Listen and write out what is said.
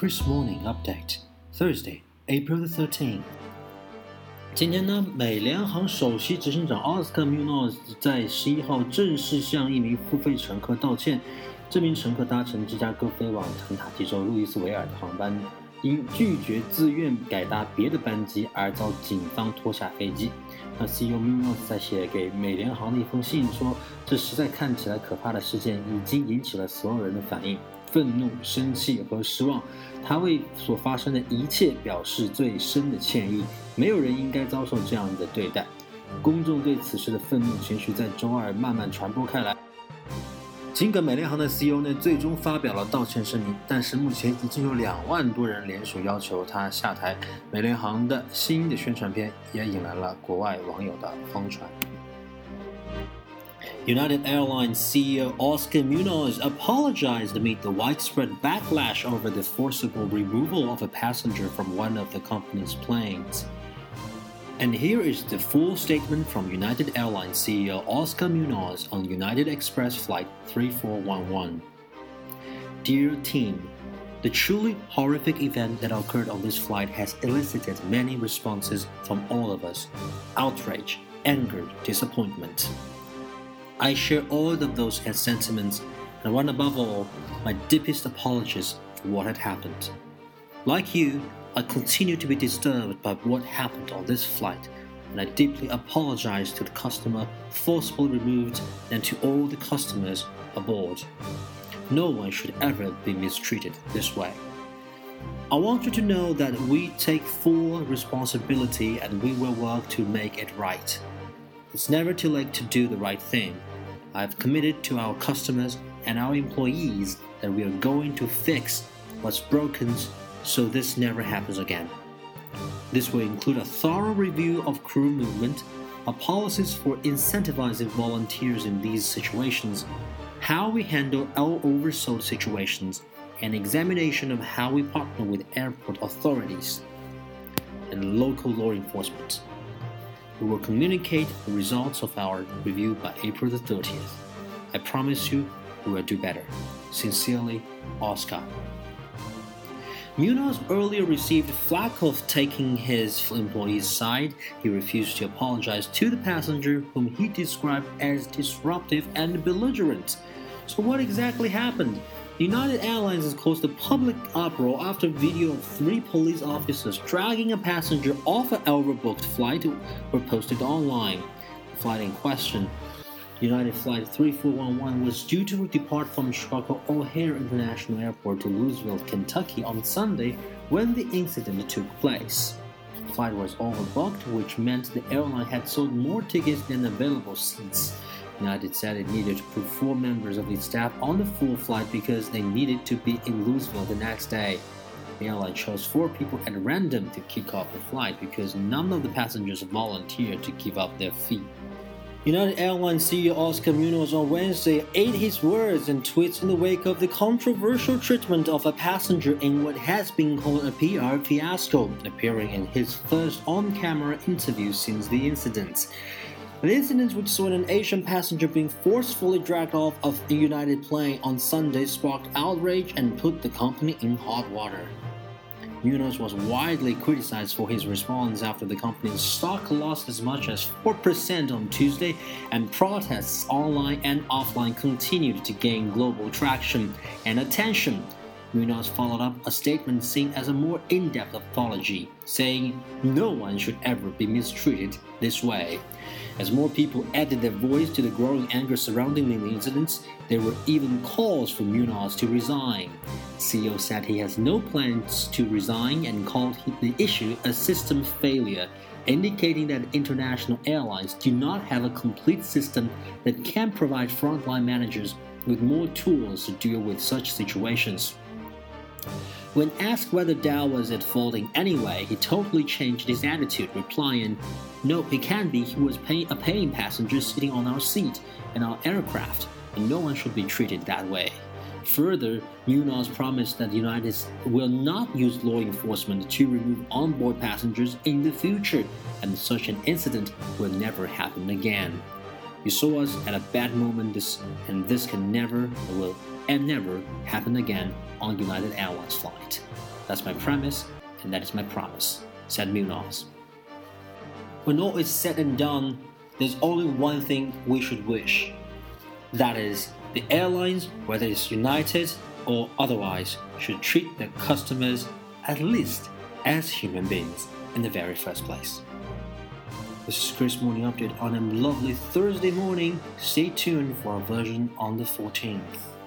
Chris Morning Update, Thursday, April the 13th. 今天呢，美联航首席执行长 Oscar Munoz 在十一号正式向一名付费乘客道歉。这名乘客搭乘芝加哥飞往肯塔基州路易斯维尔的航班，因拒绝自愿改搭别的班机而遭警方拖下飞机。那 CEO Munoz 在写给美联航的一封信说：“这实在看起来可怕的事件已经引起了所有人的反应。”愤怒、生气和失望，他为所发生的一切表示最深的歉意。没有人应该遭受这样的对待。公众对此事的愤怒情绪在周二慢慢传播开来。尽管美联航的 CEO 呢最终发表了道歉声明，但是目前已经有两万多人联署要求他下台。美联航的新的宣传片也引来了国外网友的疯传。United Airlines CEO Oscar Munoz apologized amid the widespread backlash over the forcible removal of a passenger from one of the company's planes. And here is the full statement from United Airlines CEO Oscar Munoz on United Express Flight 3411. Dear team, the truly horrific event that occurred on this flight has elicited many responses from all of us outrage, anger, disappointment. I share all of those sentiments and want above all my deepest apologies for what had happened. Like you, I continue to be disturbed by what happened on this flight, and I deeply apologize to the customer forcibly removed and to all the customers aboard. No one should ever be mistreated this way. I want you to know that we take full responsibility and we will work to make it right. It's never too late to do the right thing. I've committed to our customers and our employees that we are going to fix what's broken so this never happens again. This will include a thorough review of crew movement, our policies for incentivizing volunteers in these situations, how we handle our oversold situations, and examination of how we partner with airport authorities and local law enforcement. We will communicate the results of our review by April the 30th. I promise you we will do better. Sincerely, Oscar. Munoz earlier received flack of taking his employee's side. He refused to apologize to the passenger, whom he described as disruptive and belligerent. So, what exactly happened? United Airlines has caused a public uproar after video of three police officers dragging a passenger off an overbooked flight were posted online. The flight in question, United Flight 3411, was due to depart from Chicago O'Hare International Airport to Louisville, Kentucky on Sunday when the incident took place. The flight was overbooked, which meant the airline had sold more tickets than available seats. United said it needed to put four members of its staff on the full flight because they needed to be in Louisville the next day. The airline chose four people at random to kick off the flight because none of the passengers volunteered to give up their fee. United Airlines CEO Oscar Munoz on Wednesday ate his words and tweets in the wake of the controversial treatment of a passenger in what has been called a PR fiasco, appearing in his first on camera interview since the incident. The incident which saw an Asian passenger being forcefully dragged off of a United plane on Sunday sparked outrage and put the company in hot water. Munoz was widely criticized for his response after the company's stock lost as much as 4% on Tuesday, and protests online and offline continued to gain global traction and attention. Munoz followed up a statement seen as a more in depth apology, saying, No one should ever be mistreated this way. As more people added their voice to the growing anger surrounding the incidents, there were even calls for Munoz to resign. CEO said he has no plans to resign and called the issue a system failure, indicating that international airlines do not have a complete system that can provide frontline managers with more tools to deal with such situations. When asked whether Dao was at fault in any way, he totally changed his attitude, replying, No, he can't be. He was pay- a paying passenger sitting on our seat in our aircraft, and no one should be treated that way. Further, Munoz promised that the United will not use law enforcement to remove onboard passengers in the future, and such an incident will never happen again. You saw us at a bad moment, this, and this can never, will, and never happen again on United Airlines flight. That's my premise, and that is my promise, said Munoz. When all is said and done, there's only one thing we should wish. That is, the airlines, whether it's United or otherwise, should treat their customers at least as human beings in the very first place. This is Kris Morning Update on a lovely Thursday morning. Stay tuned for our version on the 14th.